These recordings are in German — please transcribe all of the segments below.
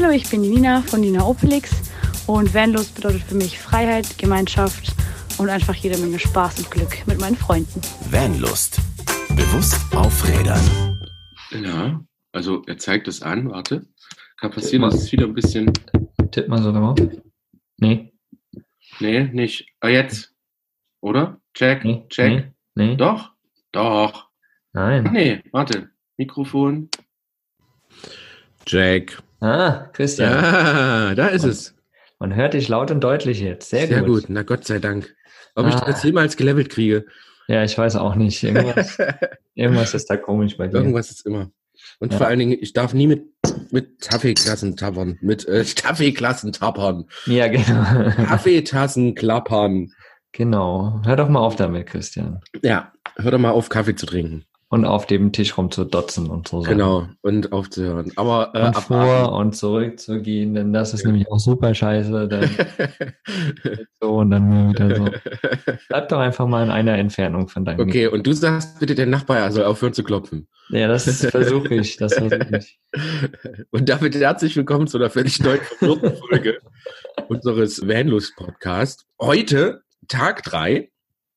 Hallo, ich bin die Nina von Nina Opelix und Vanlust bedeutet für mich Freiheit, Gemeinschaft und einfach jede Menge Spaß und Glück mit meinen Freunden. Vanlust. Bewusst auf Rädern. Ja, also er zeigt es an, warte. Kann passieren, dass es wieder ein bisschen. Tipp mal so drauf. Nee. Nee, nicht. Ah, jetzt. Oder? Check, Nee. check. Nee. nee. Doch, doch. Ach, Nein. nee, warte. Mikrofon. Jack. Ah, Christian. Ja, da ist es. Man hört dich laut und deutlich jetzt. Sehr, Sehr gut. gut. Na Gott sei Dank. Ob ich Ah. das jemals gelevelt kriege. Ja, ich weiß auch nicht. Irgendwas, irgendwas ist da komisch bei dir. Irgendwas ist immer. Und Ja. vor allen Dingen, ich darf nie mit, mit Kaffeeklassen tappern. Mit äh, Kaffeeklassen tappern. Ja, genau. Kaffeetassen klappern. genau. Hör doch mal auf damit, Christian. Ja, hör doch mal auf, Kaffee zu trinken. Und auf dem Tisch rumzudotzen und so. Sachen. Genau. Und aufzuhören. Aber äh, Und vor und zurück zu gehen, denn das ist nämlich auch super scheiße. Dann so und dann wieder so. Bleib doch einfach mal in einer Entfernung von deinem Okay, und du sagst bitte, der Nachbar soll aufhören zu klopfen. Ja, das versuche ich. Das versuche ich. Und damit herzlich willkommen zu einer völlig neuen Folge unseres Vanlust Podcast. Heute Tag drei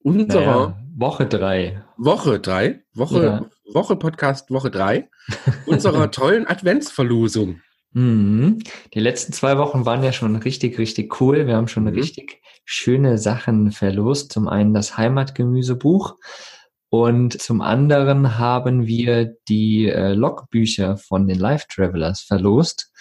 unserer Naja, Woche drei. Woche drei, Woche, Ja. Woche Podcast Woche drei unserer tollen Adventsverlosung. Mhm. Die letzten zwei Wochen waren ja schon richtig, richtig cool. Wir haben schon Mhm. richtig schöne Sachen verlost. Zum einen das Heimatgemüsebuch und zum anderen haben wir die äh, Logbücher von den Life Travelers verlost.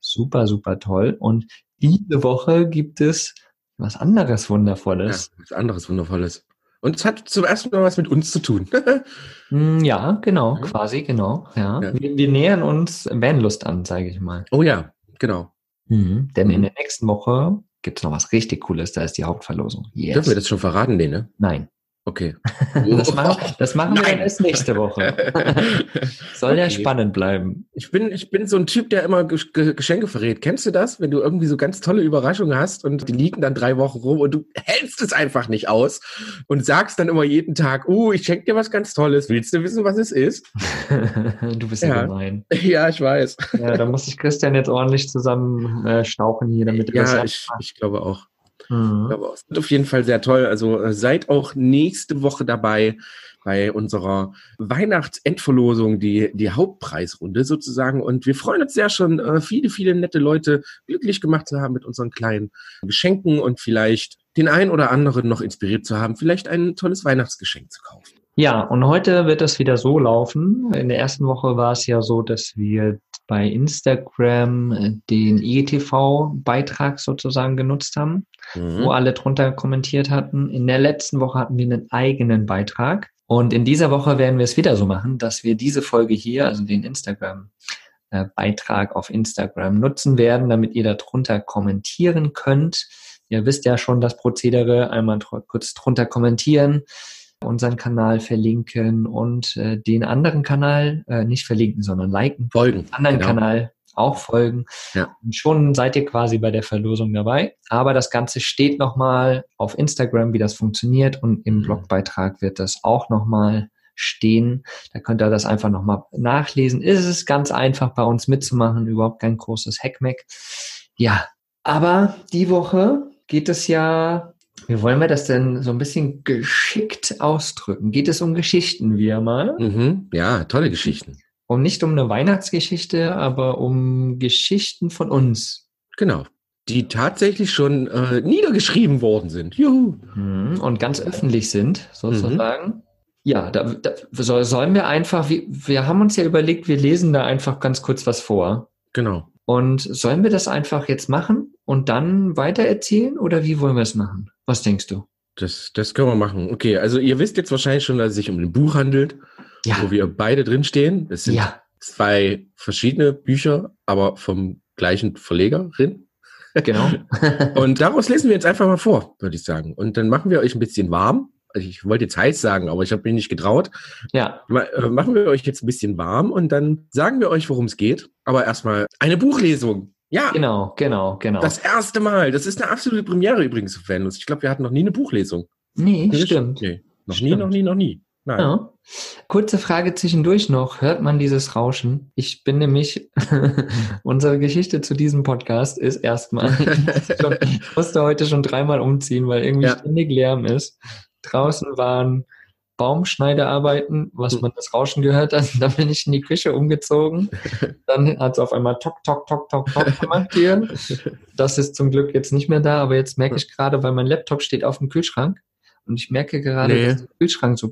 Super, super toll. Und diese Woche gibt es was anderes Ja, Wundervolles. was anderes Wundervolles. Und es hat zum ersten Mal was mit uns zu tun. Mm, Ja, genau, Ja. quasi, genau. Ja. Ja. Wir, wir nähern uns Vanlust an, sage ich mal. oh ja, genau. Mhm. Denn in Mhm. der nächsten Woche gibt es noch was richtig Cooles, da ist die Hauptverlosung. Yes. Dürfen wir das schon verraten, nee, ne? Nein. Okay. Das machen, das machen wir dann erst nächste Woche. Soll ja Okay. spannend bleiben. Ich bin, ich bin so ein Typ, der immer Gesch- Ge- Geschenke verrät. Kennst du das? Wenn du irgendwie so ganz tolle Überraschungen hast und die liegen dann drei Wochen rum und du hältst es einfach nicht aus und sagst dann immer jeden Tag, uh, ich schenke dir was ganz Tolles. Willst du wissen, was es ist? du bist ja, Ja. gemein. Ja, ich weiß. Ja, da muss ich Christian jetzt ordentlich zusammen äh, stauchen hier, damit er Ja, das ich, ich glaube auch. Mhm. Aber es wird auf jeden Fall sehr toll. Also äh, seid auch nächste Woche dabei bei unserer Weihnachtsendverlosung, die, die Hauptpreisrunde sozusagen. Und wir freuen uns sehr schon, äh, viele, viele nette Leute glücklich gemacht zu haben mit unseren kleinen Geschenken und vielleicht den einen oder anderen noch inspiriert zu haben, vielleicht ein tolles Weihnachtsgeschenk zu kaufen. Ja, und heute wird es wieder so laufen. In der ersten Woche war es ja so, dass wir bei Instagram äh, den IGTV-Beitrag sozusagen genutzt haben. wo alle drunter kommentiert hatten. In der letzten Woche hatten wir einen eigenen Beitrag. Und in dieser Woche werden wir es wieder so machen, dass wir diese Folge hier, also den Instagram-Beitrag auf Instagram nutzen werden, damit ihr darunter kommentieren könnt. Ihr wisst ja schon das Prozedere, einmal kurz drunter kommentieren, unseren Kanal verlinken und äh, den anderen Kanal äh, nicht verlinken, sondern liken Folgen. anderen Genau. Kanal auch folgen. Ja. Und schon seid ihr quasi bei der Verlosung dabei. Aber das Ganze steht nochmal auf Instagram, wie das funktioniert. Und im Mhm. Blogbeitrag wird das auch nochmal stehen. Da könnt ihr das einfach nochmal nachlesen. Es ist ganz einfach bei uns mitzumachen. Überhaupt kein großes Hackmack. Ja, aber die Woche geht es ja wie wollen wir das denn so ein bisschen geschickt ausdrücken? Geht es um Geschichten wieder mal? Mhm. Ja, tolle Geschichten. Um nicht um eine Weihnachtsgeschichte, aber um Geschichten von uns. Genau. Die tatsächlich schon äh, niedergeschrieben worden sind. Juhu. Mhm. Und ganz öffentlich sind, sozusagen. Ja, da, da soll, sollen wir einfach, wir, wir haben uns ja überlegt, wir lesen da einfach ganz kurz was vor. Genau. Und sollen wir das einfach jetzt machen und dann weitererzählen oder wie wollen wir es machen? Was denkst du? Das, das können wir machen. Okay, also ihr wisst jetzt wahrscheinlich schon, dass es sich um ein Buch handelt, Ja, wo wir beide drinstehen. Das sind ja, zwei verschiedene Bücher, aber vom gleichen Verlegerin. genau. Und daraus lesen wir jetzt einfach mal vor, würde ich sagen. Und dann machen wir euch ein bisschen warm. Also ich wollte jetzt heiß sagen, aber ich habe mich nicht getraut. ja, äh, Machen wir euch jetzt ein bisschen warm und dann sagen wir euch, worum es geht. Aber erstmal eine Buchlesung. Ja, genau, genau, genau. das erste Mal. Das ist eine absolute Premiere übrigens für Fanlust. Ich glaube, wir hatten noch nie eine Buchlesung. nee, stimmt. Nee, noch nie, Stimmt. noch nie, noch nie. Nein. Ja. Kurze Frage zwischendurch noch. Hört man dieses Rauschen? Ich bin nämlich, unsere Geschichte zu diesem Podcast ist erstmal, ich musste heute schon dreimal umziehen, weil irgendwie Ja. ständig Lärm ist. Draußen waren Baumschneidearbeiten, was Hm. man das Rauschen gehört hat. Dann bin ich in die Küche umgezogen. Dann hat es auf einmal tok, tok, tok, tok, tok gemacht hier. Das ist zum Glück jetzt nicht mehr da, aber jetzt merke ich gerade, weil mein Laptop steht auf dem Kühlschrank und ich merke gerade, Nee. dass der Kühlschrank so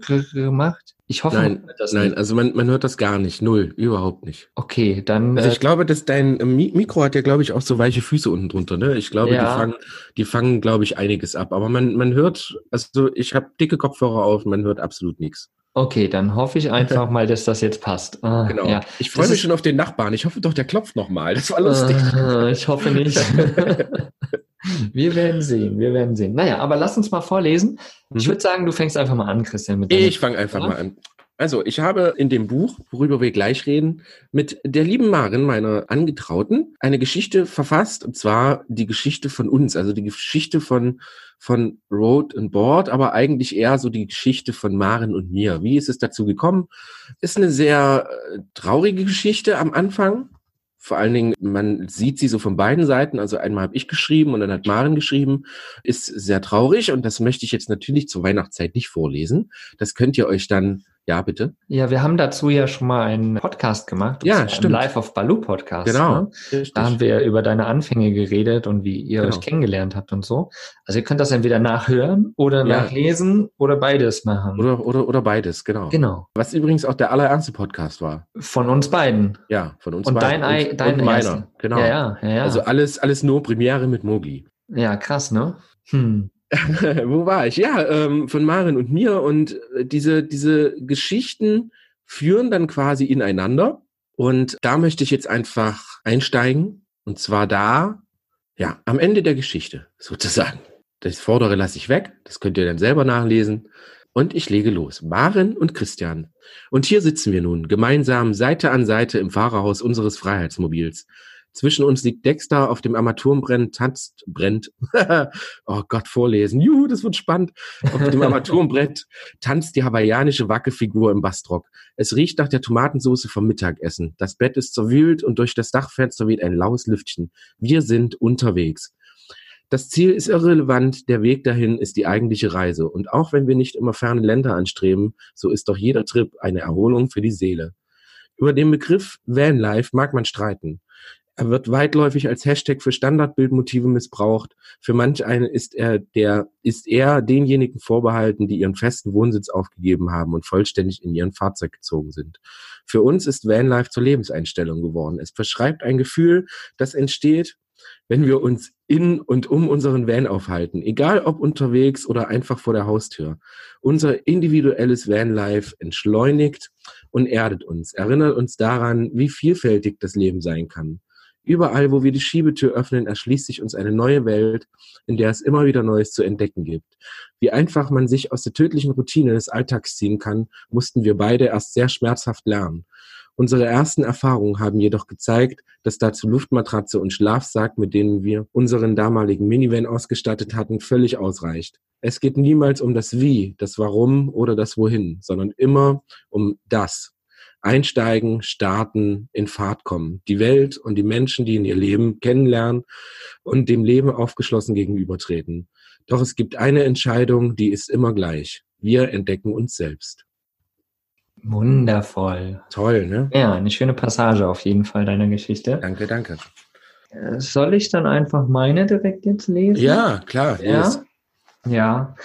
macht. Ich hoffe, Nein, nein, nicht. also man, man hört das gar nicht. Null, überhaupt nicht. Okay, dann Also äh, ich glaube, dass dein äh, Mi- Mikro hat ja, glaube ich, auch so weiche Füße unten drunter. Ne? Ich glaube, Ja. die fangen, die fangen, glaube ich, einiges ab. Aber man, man hört, also ich habe dicke Kopfhörer auf, man hört absolut nichts. okay, dann hoffe ich einfach mal, dass das jetzt passt. Ah, Genau. Ja. Ich freue mich schon auf den Nachbarn. Ich hoffe doch, der klopft nochmal. Das war lustig. Äh, ich hoffe nicht. wir werden sehen, wir werden sehen. Naja, aber lass uns mal vorlesen. Ich Mhm. würde sagen, du fängst einfach mal an, Christian. Mit Ich fange einfach mal an. Also, ich habe in dem Buch, worüber wir gleich reden, mit der lieben Maren, meiner Angetrauten, eine Geschichte verfasst, und zwar die Geschichte von uns, also die Geschichte von, von Road and Board, aber eigentlich eher so die Geschichte von Maren und mir. Wie ist es dazu gekommen? Ist eine sehr äh, traurige Geschichte am Anfang. Vor allen Dingen, man sieht sie so von beiden Seiten. Also einmal habe ich geschrieben und dann hat Maren geschrieben. Ist sehr traurig und das möchte ich jetzt natürlich zur Weihnachtszeit nicht vorlesen. Das könnt ihr euch dann, ja bitte. Ja, wir haben dazu ja schon mal einen Podcast gemacht. Ja, stimmt. Im Live of Baloo Podcast. Genau. Ne? Da haben wir über deine Anfänge geredet und wie ihr Genau. euch kennengelernt habt und so. Also ihr könnt das entweder nachhören oder Ja. nachlesen oder beides machen. Oder, oder, oder beides, genau. Genau. Was übrigens auch der allererste Podcast war. Von uns beiden. Ja, von uns Und beiden. dein, Ei- und, dein und meiner. ersten. Genau. Ja, ja, ja. ja. Also alles, alles nur Premiere mit Mogli. ja, krass, ne? Hm. Wo war ich? Ja, ähm, von Maren und mir. Und äh, diese, diese Geschichten führen dann quasi ineinander. Und da möchte ich jetzt einfach einsteigen. Und zwar da, ja, am Ende der Geschichte sozusagen. Das Vordere lasse ich weg. Das könnt ihr dann selber nachlesen. Und ich lege los. Maren und Christian. Und hier sitzen wir nun, gemeinsam Seite an Seite im Fahrerhaus unseres Freiheitsmobils. Zwischen uns liegt Dexter auf dem Armaturenbrenn, tanzt, brennt. oh Gott, vorlesen. Juhu, das wird spannend. Auf dem Armaturenbrett tanzt die hawaiianische Wackefigur im Bastrock. Es riecht nach der Tomatensauce vom Mittagessen. Das Bett ist zerwühlt und durch das Dachfenster weht ein laues Lüftchen. Wir sind unterwegs. Das Ziel ist irrelevant, der Weg dahin ist die eigentliche Reise. Und auch wenn wir nicht immer ferne Länder anstreben, so ist doch jeder Trip eine Erholung für die Seele. Über den Begriff Vanlife mag man streiten. Er wird weitläufig als Hashtag für Standardbildmotive missbraucht. Für manch einen ist er der, ist er denjenigen vorbehalten, die ihren festen Wohnsitz aufgegeben haben und vollständig in ihren Fahrzeug gezogen sind. Für uns ist Vanlife zur Lebenseinstellung geworden. Es beschreibt ein Gefühl, das entsteht, wenn wir uns in und um unseren Van aufhalten, egal ob unterwegs oder einfach vor der Haustür. Unser individuelles Vanlife entschleunigt und erdet uns, erinnert uns daran, wie vielfältig das Leben sein kann. Überall, wo wir die Schiebetür öffnen, erschließt sich uns eine neue Welt, in der es immer wieder Neues zu entdecken gibt. Wie einfach man sich aus der tödlichen Routine des Alltags ziehen kann, mussten wir beide erst sehr schmerzhaft lernen. Unsere ersten Erfahrungen haben jedoch gezeigt, dass dazu Luftmatratze und Schlafsack, mit denen wir unseren damaligen Minivan ausgestattet hatten, völlig ausreicht. Es geht niemals um das Wie, das Warum oder das Wohin, sondern immer um das. Einsteigen, starten, in Fahrt kommen, die Welt und die Menschen, die in ihr Leben kennenlernen und dem Leben aufgeschlossen gegenübertreten. Doch es gibt eine Entscheidung, die ist immer gleich. Wir entdecken uns selbst. Wundervoll. Toll, ne? Ja, eine schöne Passage auf jeden Fall deiner Geschichte. Danke, danke. Äh, Soll ich dann einfach meine direkt jetzt lesen? Ja, klar. Ja. yes. Ja.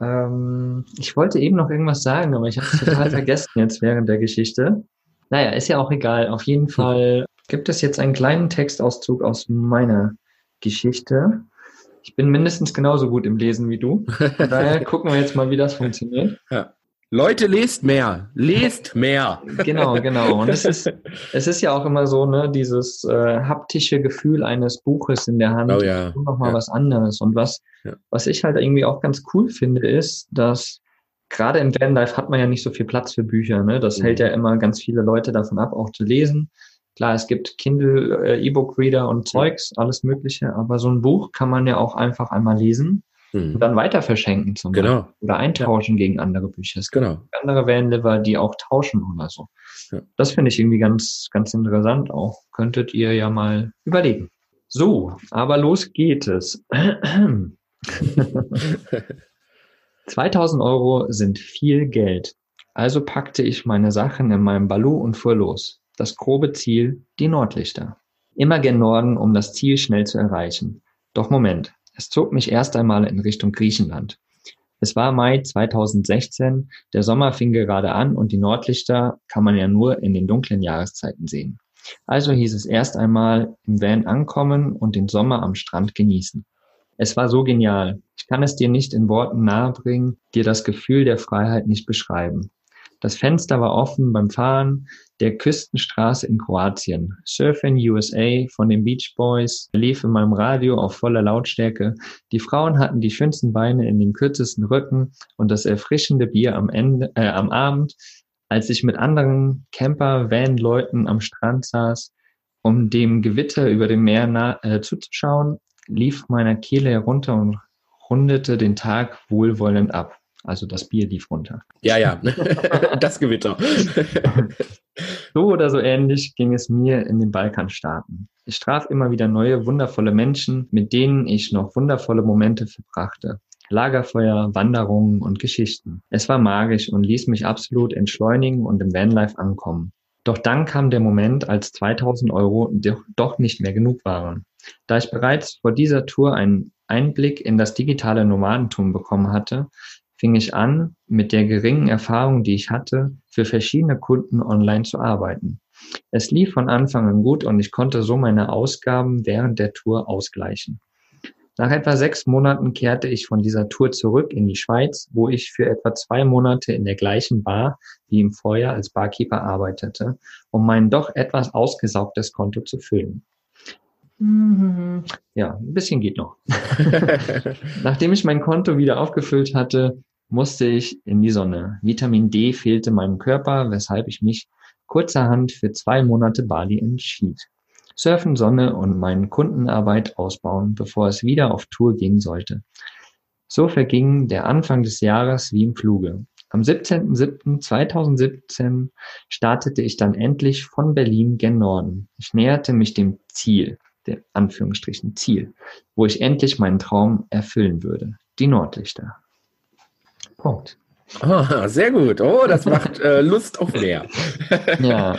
Ähm, ich wollte eben noch irgendwas sagen, aber ich habe es total vergessen jetzt während der Geschichte. Naja, ist ja auch egal. Auf jeden Fall gibt es jetzt einen kleinen Textauszug aus meiner Geschichte. Ich bin mindestens genauso gut im Lesen wie du. Von daher gucken wir jetzt mal, wie das funktioniert. Leute, lest mehr. Lest mehr. Genau, genau. Und es ist, es ist ja auch immer so, ne, dieses äh, haptische Gefühl eines Buches in der Hand. Oh ja. noch mal Ja. was anderes. Und was, Ja. was ich halt irgendwie auch ganz cool finde, ist, dass gerade im Vanlife hat man ja nicht so viel Platz für Bücher. Ne? Das Mhm. hält ja immer ganz viele Leute davon ab, auch zu lesen. Klar, es gibt Kindle, äh, E-Book-Reader und Zeugs, alles Mögliche, aber so ein Buch kann man ja auch einfach einmal lesen. Mhm. und dann weiter verschenken zum genau. Beispiel. Oder eintauschen ja. gegen andere Bücher. Es gibt genau. andere Vanliver, die auch tauschen oder so. Ja. Das finde ich irgendwie ganz, ganz interessant auch. Könntet ihr ja mal überlegen. So, aber los geht es. 2000 Euro sind viel Geld. Also packte ich meine Sachen in meinem Balu und fuhr los. Das grobe Ziel, die Nordlichter. Immer gen Norden, um das Ziel schnell zu erreichen. Doch Moment, es zog mich erst einmal in Richtung Griechenland. Es war Mai 2016, der Sommer fing gerade an und die Nordlichter kann man ja nur in den dunklen Jahreszeiten sehen. Also hieß es erst einmal im Van ankommen und den Sommer am Strand genießen. Es war so genial. Ich kann es dir nicht in Worten nahebringen, dir das Gefühl der Freiheit nicht beschreiben. Das Fenster war offen beim Fahren der Küstenstraße in Kroatien. Surfing USA von den Beach Boys lief in meinem Radio auf voller Lautstärke. Die Frauen hatten die schönsten Beine in den kürzesten Rücken und das erfrischende Bier am Ende, äh, am Abend, als ich mit anderen Camper-Van-Leuten am Strand saß, um dem Gewitter über dem Meer äh, zuzuschauen, lief meiner Kehle herunter und rundete den Tag wohlwollend ab. Also das Bier lief runter. Ja, ja, das Gewitter. so oder so ähnlich ging es mir in den Balkanstaaten. Ich traf immer wieder neue, wundervolle Menschen, mit denen ich noch wundervolle Momente verbrachte. Lagerfeuer, Wanderungen und Geschichten. Es war magisch und ließ mich absolut entschleunigen und im Vanlife ankommen. Doch dann kam der Moment, als 2000 Euro doch nicht mehr genug waren. Da ich bereits vor dieser Tour einen Einblick in das digitale Nomadentum bekommen hatte, fing ich an, mit der geringen Erfahrung, die ich hatte, für verschiedene Kunden online zu arbeiten. Es lief von Anfang an gut und ich konnte so meine Ausgaben während der Tour ausgleichen. Nach etwa sechs Monaten kehrte ich von dieser Tour zurück in die Schweiz, wo ich für etwa zwei Monate in der gleichen Bar wie im Vorjahr als Barkeeper arbeitete, um mein doch etwas ausgesaugtes Konto zu füllen. Ja, ein bisschen geht noch. Nachdem ich mein Konto wieder aufgefüllt hatte, musste ich in die Sonne. Vitamin D fehlte meinem Körper, weshalb ich mich kurzerhand für zwei Monate Bali entschied. Surfen, Sonne und meine Kundenarbeit ausbauen, bevor es wieder auf Tour gehen sollte. So verging der Anfang des Jahres wie im Fluge. Am 17.07.2017 startete ich dann endlich von Berlin gen Norden. Ich näherte mich dem Ziel, der Anführungsstrichen Ziel, wo ich endlich meinen Traum erfüllen würde. Die Nordlichter. Punkt. Oh, sehr gut. Oh, das macht äh, Lust auf mehr. ja.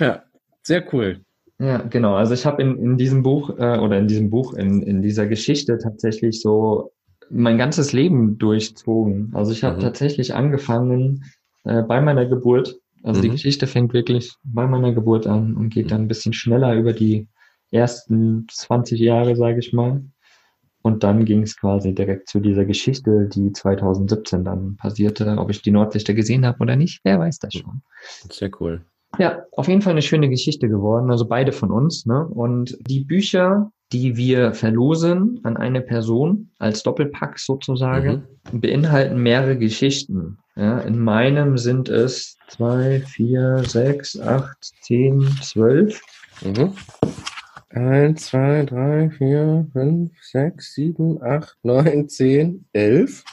Ja, sehr cool. Ja, genau. Also ich habe in, in diesem Buch äh, oder in diesem Buch, in, in dieser Geschichte tatsächlich so mein ganzes Leben durchzogen. Also ich habe mhm. tatsächlich angefangen äh, bei meiner Geburt. Also mhm. die Geschichte fängt wirklich bei meiner Geburt an und geht dann ein bisschen schneller über die ersten 20 Jahre, sage ich mal. Und dann ging es quasi direkt zu dieser Geschichte, die 2017 dann passierte. Ob ich die Nordlichter gesehen habe oder nicht, wer weiß das schon. Sehr cool. Ja, auf jeden Fall eine schöne Geschichte geworden. Also beide von uns. Ne? Und die Bücher, die wir verlosen an eine Person als Doppelpack sozusagen, mhm. beinhalten mehrere Geschichten. Ja, in meinem sind es zwei, vier, sechs, acht, zehn, zwölf. Mhm. 1, 2, 3, 4, 5, 6, 7, 8, 9, 10, 11.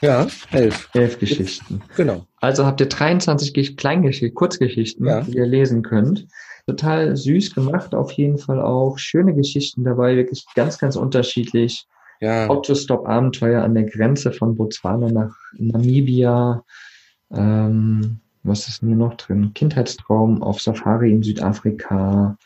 Ja, 11. 11 Geschichten. Genau. Also habt ihr 23 Kleingeschichten, Kurzgeschichten, ja. die ihr lesen könnt. Total süß gemacht, auf jeden Fall auch. Schöne Geschichten dabei, wirklich ganz, ganz unterschiedlich. Ja. Autostop-Abenteuer an der Grenze von Botswana nach Namibia. Ähm, was ist hier noch drin? Kindheitstraum auf Safari in Südafrika.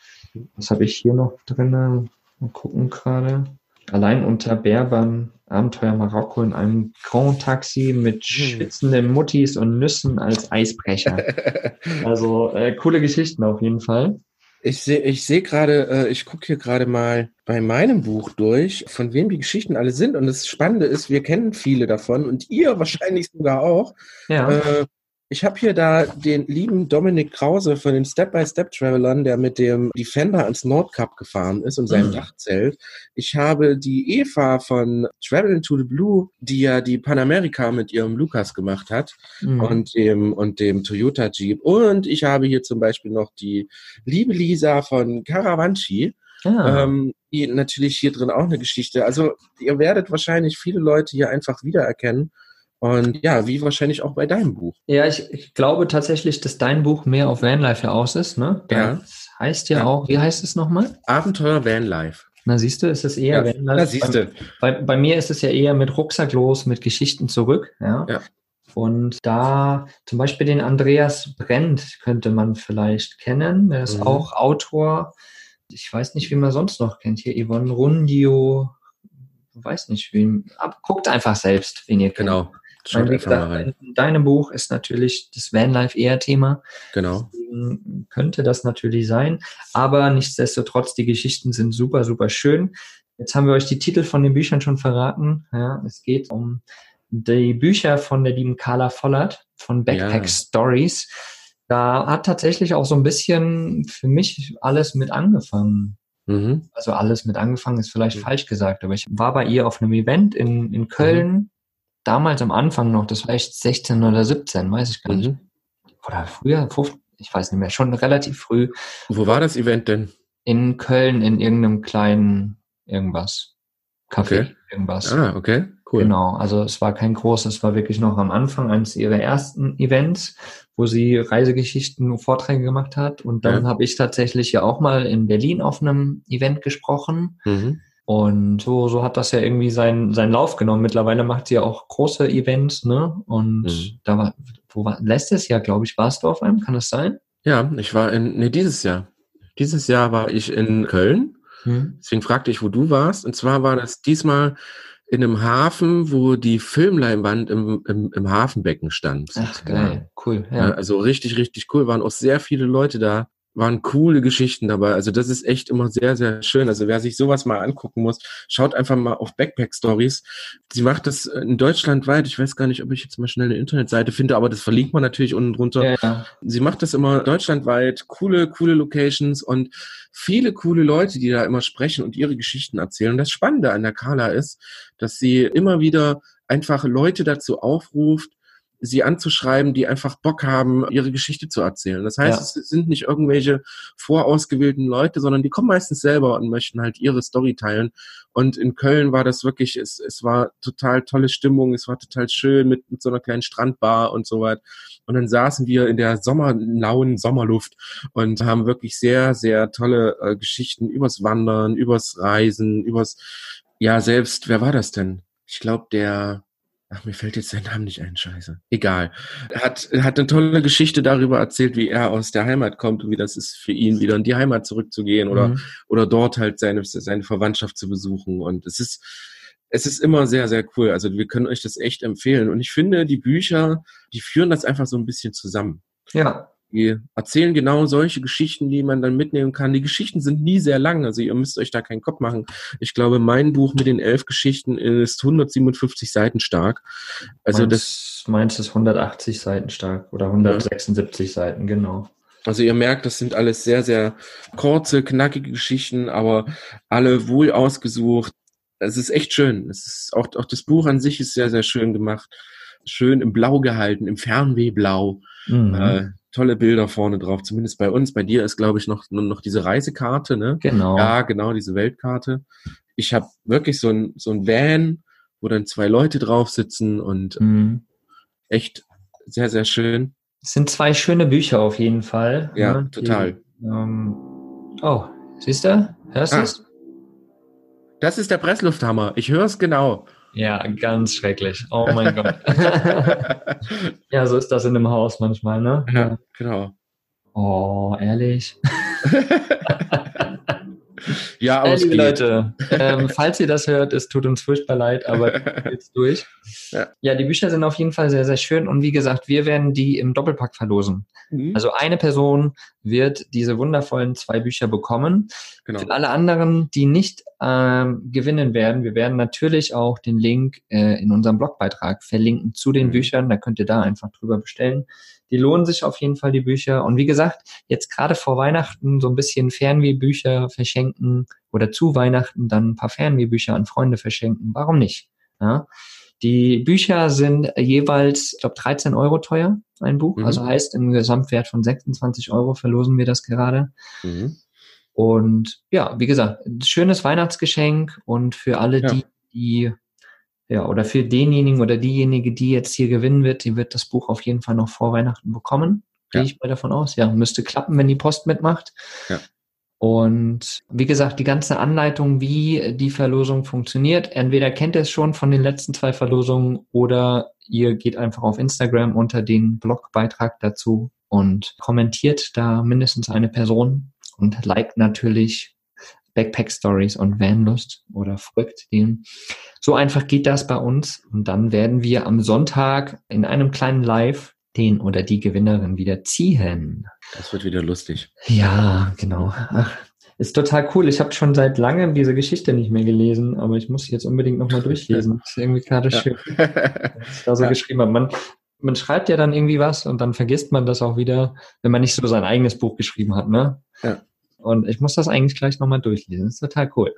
Was habe ich hier noch drin? Mal gucken gerade. Allein unter Berban, Abenteuer Marokko in einem Grand Taxi mit hm. schwitzenden Muttis und Nüssen als Eisbrecher. also äh, coole Geschichten auf jeden Fall. Ich sehe ich seh gerade, äh, ich gucke hier gerade mal bei meinem Buch durch, von wem die Geschichten alle sind. Und das Spannende ist, wir kennen viele davon und ihr wahrscheinlich sogar auch. Ja. Äh, ich habe hier da den lieben Dominik Krause von den Step-by-Step-Travelern, der mit dem Defender ans Nordkap gefahren ist und seinem mhm. Dachzelt. Ich habe die Eva von Travel to the Blue, die ja die Panamerika mit ihrem Lukas gemacht hat mhm. und dem und dem Toyota Jeep. Und ich habe hier zum Beispiel noch die liebe Lisa von Caravanci Ja. Ähm, die natürlich hier drin auch eine Geschichte. Also ihr werdet wahrscheinlich viele Leute hier einfach wiedererkennen. Und ja, wie wahrscheinlich auch bei deinem Buch. Ja, ich, ich glaube tatsächlich, dass dein Buch mehr auf Vanlife aus ist. Ne? Das ja. heißt ja, ja, auch, wie heißt es nochmal? Abenteuer Vanlife. Na siehst du, ist es eher ja, Vanlife. Na siehst du. Bei, bei, bei, mir ist es ja eher mit Rucksack los, mit Geschichten zurück. Ja. ja. Und da zum Beispiel den Andreas Brent könnte man vielleicht kennen. Der ist mhm. auch Autor. Ich weiß nicht, wie man sonst noch kennt. Hier Yvonne Rundio. Weiß nicht, wen. Ab, guckt einfach selbst, wen ihr kennt. Genau. Schaut Mein mal rein. In deinem Buch ist natürlich das Vanlife eher Thema. Genau. Deswegen könnte das natürlich sein. Aber nichtsdestotrotz, die Geschichten sind super, super schön. Jetzt haben wir euch die Titel von den Büchern schon verraten. Ja, es geht um die Bücher von der lieben Carla Vollert von Backpack ja. Stories. Da hat tatsächlich auch so ein bisschen für mich alles mit angefangen. Mhm. Also alles mit angefangen ist vielleicht mhm. falsch gesagt, aber ich war bei ihr auf einem Event in, in Köln. Mhm damals am Anfang noch, das war echt 16 oder 17, weiß ich gar nicht. Mhm. Oder früher, 15, ich weiß nicht mehr, schon relativ früh. Wo war das Event denn? In Köln, in irgendeinem kleinen irgendwas. Café, okay. irgendwas. Ah, okay, cool. Genau, also es war kein großes, es war wirklich noch am Anfang eines ihrer ersten Events, wo sie Reisegeschichten, Vorträge gemacht hat. Und dann ja. habe ich tatsächlich ja auch mal in Berlin auf einem Event gesprochen. Mhm. Und so, so hat das ja irgendwie seinen, seinen Lauf genommen. Mittlerweile macht sie ja auch große Events, ne? Und mhm. da war, wo war, letztes Jahr, glaube ich, warst du auf einem, kann das sein? Ja, ich war in, nee, dieses Jahr. Dieses Jahr war ich in Köln. Mhm. Deswegen fragte ich, wo du warst. Und zwar war das diesmal in einem Hafen, wo die Filmleinwand im, im, im Hafenbecken stand. Ach, geil, cool. Ja. Also richtig, richtig cool. Waren auch sehr viele Leute da waren coole Geschichten dabei. Also das ist echt immer sehr, sehr schön. Also wer sich sowas mal angucken muss, schaut einfach mal auf Backpack Stories. Sie macht das in Deutschland weit. Ich weiß gar nicht, ob ich jetzt mal schnell eine Internetseite finde, aber das verlinkt man natürlich unten drunter. Ja, ja. Sie macht das immer deutschlandweit. Coole, coole Locations und viele coole Leute, die da immer sprechen und ihre Geschichten erzählen. Und das Spannende an der Carla ist, dass sie immer wieder einfach Leute dazu aufruft, sie anzuschreiben, die einfach Bock haben, ihre Geschichte zu erzählen. Das heißt, ja. es sind nicht irgendwelche vorausgewählten Leute, sondern die kommen meistens selber und möchten halt ihre Story teilen. Und in Köln war das wirklich, es, es war total tolle Stimmung, es war total schön mit, mit so einer kleinen Strandbar und so weiter. Und dann saßen wir in der sommerlauen Sommerluft und haben wirklich sehr, sehr tolle äh, Geschichten übers Wandern, übers Reisen, übers, ja, selbst, wer war das denn? Ich glaube, der, Ach, mir fällt jetzt sein Name nicht ein, scheiße. Egal. Er hat, hat eine tolle Geschichte darüber erzählt, wie er aus der Heimat kommt und wie das ist für ihn, wieder in die Heimat zurückzugehen oder, mhm. oder dort halt seine, seine Verwandtschaft zu besuchen. Und es ist, es ist immer sehr, sehr cool. Also wir können euch das echt empfehlen. Und ich finde, die Bücher, die führen das einfach so ein bisschen zusammen. Ja. Die erzählen genau solche Geschichten, die man dann mitnehmen kann. Die Geschichten sind nie sehr lang, also ihr müsst euch da keinen Kopf machen. Ich glaube, mein Buch mit den elf Geschichten ist 157 Seiten stark. Also meins, das meins ist 180 Seiten stark oder 176 ja. Seiten, genau. Also ihr merkt, das sind alles sehr, sehr kurze, knackige Geschichten, aber alle wohl ausgesucht. Es ist echt schön. Es ist auch, auch das Buch an sich ist sehr, sehr schön gemacht. Schön im Blau gehalten, im Fernwehblau. Mhm. Tolle Bilder vorne drauf, zumindest bei uns. Bei dir ist, glaube ich, noch, noch diese Reisekarte, ne? Genau. Ja, genau, diese Weltkarte. Ich habe wirklich so ein, so ein Van, wo dann zwei Leute drauf sitzen und mhm. echt sehr, sehr schön. Es sind zwei schöne Bücher auf jeden Fall. Ja, ne? total. Die, ähm, oh, siehst du? Hörst du ah. es? Das ist der Presslufthammer. Ich höre es genau. Ja, ganz schrecklich. Oh mein Gott. ja, so ist das in einem Haus manchmal, ne? Ja, genau. Oh, ehrlich. ja, aus liebe Leute, ähm, falls ihr das hört, es tut uns furchtbar leid, aber jetzt durch. Ja. ja. die Bücher sind auf jeden Fall sehr, sehr schön und wie gesagt, wir werden die im Doppelpack verlosen. Mhm. Also eine Person wird diese wundervollen zwei Bücher bekommen. Genau. Für alle anderen, die nicht ähm, gewinnen werden, wir werden natürlich auch den Link äh, in unserem Blogbeitrag verlinken zu den mhm. Büchern. Da könnt ihr da einfach drüber bestellen. Die lohnen sich auf jeden Fall, die Bücher. Und wie gesagt, jetzt gerade vor Weihnachten so ein bisschen Fernwehbücher verschenken oder zu Weihnachten dann ein paar Fernwehbücher an Freunde verschenken. Warum nicht? Ja? Die Bücher sind jeweils, ich glaube, 13 Euro teuer, ein Buch. Mhm. Also heißt, im Gesamtwert von 26 Euro verlosen wir das gerade. Mhm. Und ja, wie gesagt, schönes Weihnachtsgeschenk und für alle Ja. die, die ja, oder für denjenigen oder diejenige, die jetzt hier gewinnen wird, die wird das Buch auf jeden Fall noch vor Weihnachten bekommen. Gehe Ja. ich mal davon aus. Ja, müsste klappen, wenn die Post mitmacht. Ja. Und wie gesagt, die ganze Anleitung, wie die Verlosung funktioniert, entweder kennt ihr es schon von den letzten zwei Verlosungen oder ihr geht einfach auf Instagram unter den Blogbeitrag dazu und kommentiert da mindestens eine Person und liked natürlich Backpack Stories und Vanlust oder folgt denen. So einfach geht das bei uns und dann werden wir am Sonntag in einem kleinen Live den oder die Gewinnerin wieder ziehen. Das wird wieder lustig. Ja, genau. Ach, ist total cool. Ich habe schon seit langem diese Geschichte nicht mehr gelesen, aber ich muss sie jetzt unbedingt nochmal durchlesen. Das ist irgendwie gerade schön, was ich da so Ja. geschrieben habe. Man, man schreibt ja dann irgendwie was und dann vergisst man das auch wieder, wenn man nicht so sein eigenes Buch geschrieben hat, ne? Ja. Und ich muss das eigentlich gleich nochmal durchlesen. Das ist total cool.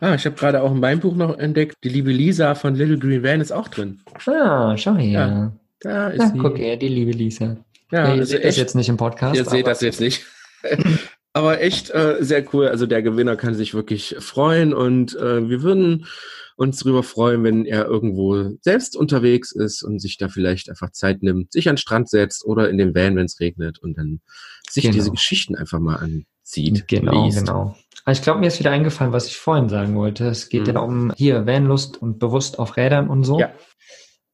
ah, ich habe gerade auch in meinem Buch noch entdeckt, die liebe Lisa von Little Green Van ist auch drin. Ah, schau her. Ja, Da ist Ja, sie. guck her, die liebe Lisa. Ja, Ja, ihr also seht das jetzt nicht im Podcast. ihr seht das jetzt nicht. Aber echt äh, sehr cool. Also der Gewinner kann sich wirklich freuen und äh, wir würden uns darüber freuen, wenn er irgendwo selbst unterwegs ist und sich da vielleicht einfach Zeit nimmt, sich an den Strand setzt oder in den Van, wenn es regnet und dann sich Genau. diese Geschichten einfach mal anzieht. Genau, liest. genau. Aber Ich glaube, mir ist wieder eingefallen, was ich vorhin sagen wollte. Es geht Mhm. ja um hier Vanlust und bewusst auf Rädern und so. Ja.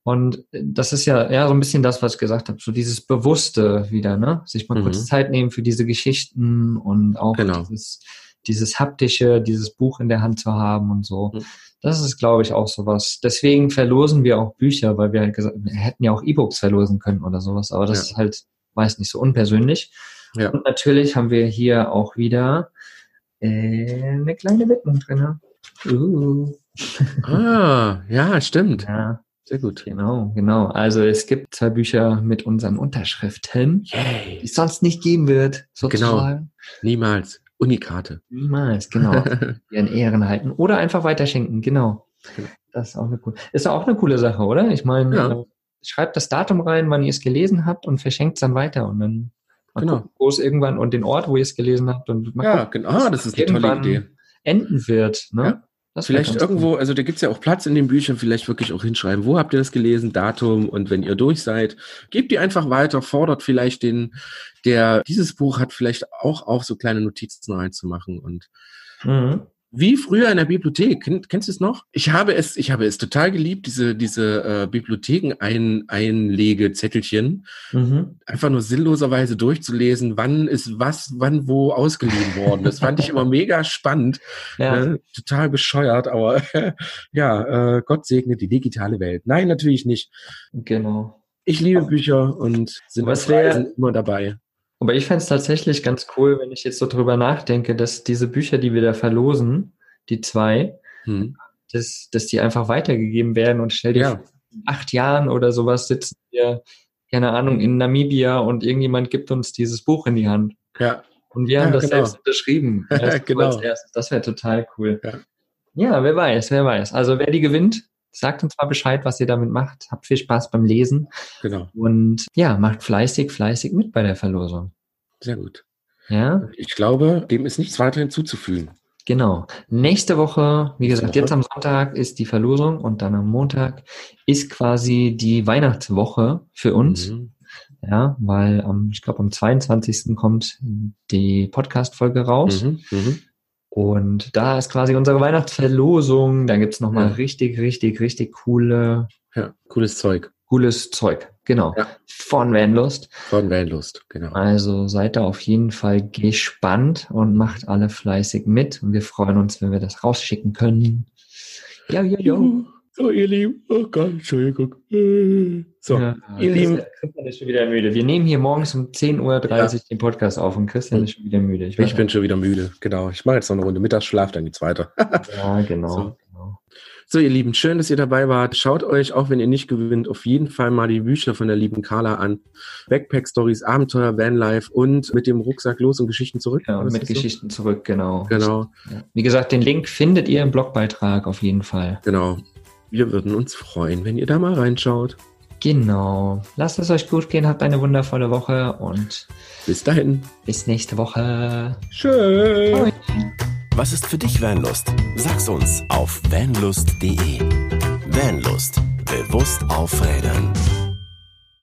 Und das ist ja, ja so ein bisschen das, was ich gesagt habe, so dieses Bewusste wieder, ne? Sich mal Mhm. kurz Zeit nehmen für diese Geschichten und auch Genau. dieses, dieses haptische, dieses Buch in der Hand zu haben und so. Mhm. Das ist, glaube ich, auch sowas. Deswegen verlosen wir auch Bücher, weil wir halt gesagt, wir hätten ja auch E-Books verlosen können oder sowas, aber das Ja. ist halt, weiß nicht, so unpersönlich. Ja. Und natürlich haben wir hier auch wieder äh, eine kleine Widmung drin. Uh. Ah, ja, stimmt. Ja, Sehr gut. genau, genau. Also es gibt zwei Bücher mit unseren Unterschriften, die es sonst nicht geben wird, Genau. sozusagen. Niemals. Unikarte. Niemals, genau. Die in Ehren halten oder einfach weiterschenken, genau. Das ist auch eine coole, ist auch eine coole Sache, oder? Ich meine, Ja. schreibt das Datum rein, wann ihr es gelesen habt und verschenkt es dann weiter und dann mal Genau. gucken, wo es irgendwann und den Ort, wo ihr es gelesen habt und mal Ja, gucken, genau. Ah, das ist eine tolle Idee. enden wird. Ne? Ja. Das Vielleicht irgendwo, also da gibt's ja auch Platz in den Büchern, vielleicht wirklich auch hinschreiben, wo habt ihr das gelesen, Datum und wenn ihr durch seid, gebt die einfach weiter, fordert vielleicht den, der dieses Buch hat, vielleicht auch auf, so kleine Notizen reinzumachen und Mhm. Wie früher in der Bibliothek, Kenn, kennst du es noch? Ich habe es, ich habe es total geliebt, diese, diese äh, Bibliotheken ein, Einlegezettelchen, Mhm. einfach nur sinnloserweise durchzulesen, wann ist was, wann wo ausgeliehen worden. Das fand ich immer mega spannend. Ja. Ne? Total bescheuert, aber ja, äh, Gott segne die digitale Welt. Nein, natürlich nicht. Genau. Ich liebe Bücher und sind wär- immer dabei. Aber ich fände es tatsächlich ganz cool, wenn ich jetzt so drüber nachdenke, dass diese Bücher, die wir da verlosen, die zwei, Hm. dass, dass die einfach weitergegeben werden und stell dir Ja. vor, in acht Jahren oder sowas sitzen wir, keine Ahnung, in Namibia und irgendjemand gibt uns dieses Buch in die Hand. Ja, Und wir Ja, haben das genau. selbst unterschrieben. Erst Genau. Das wäre total cool. Ja. ja, wer weiß, wer weiß. Also wer die gewinnt, sagt uns mal Bescheid, was ihr damit macht. Habt viel Spaß beim Lesen genau. und ja, macht fleißig, fleißig mit bei der Verlosung. Sehr gut. Ja, Ich glaube, dem ist nichts weiter hinzuzufügen. genau. Nächste Woche, wie gesagt, jetzt am Sonntag ist die Verlosung und dann am Montag ist quasi die Weihnachtswoche für uns. Mhm. Ja, weil am, ich glaube, am 22. kommt die Podcast-Folge raus. Mhm. Und da ist quasi unsere Weihnachtsverlosung. Da gibt's noch nochmal Ja. richtig, richtig, richtig coole, Ja, cooles Zeug. cooles Zeug. Genau. Ja. Von Vanlust. Von Vanlust, genau. Also seid da auf jeden Fall gespannt und macht alle fleißig mit. Und wir freuen uns, wenn wir das rausschicken können. Ja, ja, ja. So, ihr Lieben. Oh Gott, Entschuldigung. Äh. So, Ja, ihr Lieben. Christian ist schon wieder müde. Wir nehmen hier morgens um 10.30 Uhr den Podcast auf und Christian ist schon wieder müde. ich bin schon wieder müde. Genau. Ich mache jetzt noch eine Runde Mittagsschlaf, dann geht's weiter. Ja, genau. So. genau. So, ihr Lieben, schön, dass ihr dabei wart. Schaut euch, auch wenn ihr nicht gewinnt, auf jeden Fall mal die Bücher von der lieben Carla an. Backpack Stories, Abenteuer, Vanlife und mit dem Rucksack los und Geschichten zurück. Ja, das mit nicht so? Geschichten zurück, genau. Genau, Ja. Wie gesagt, den Link findet ihr im Blogbeitrag auf jeden Fall. genau. Wir würden uns freuen, wenn ihr da mal reinschaut. Genau. Lasst es euch gut gehen, habt eine wundervolle Woche und bis dahin. Bis nächste Woche. Tschüss. Was ist für dich Vanlust? Sag's uns auf vanlust.de. Vanlust. Bewusst aufrädern.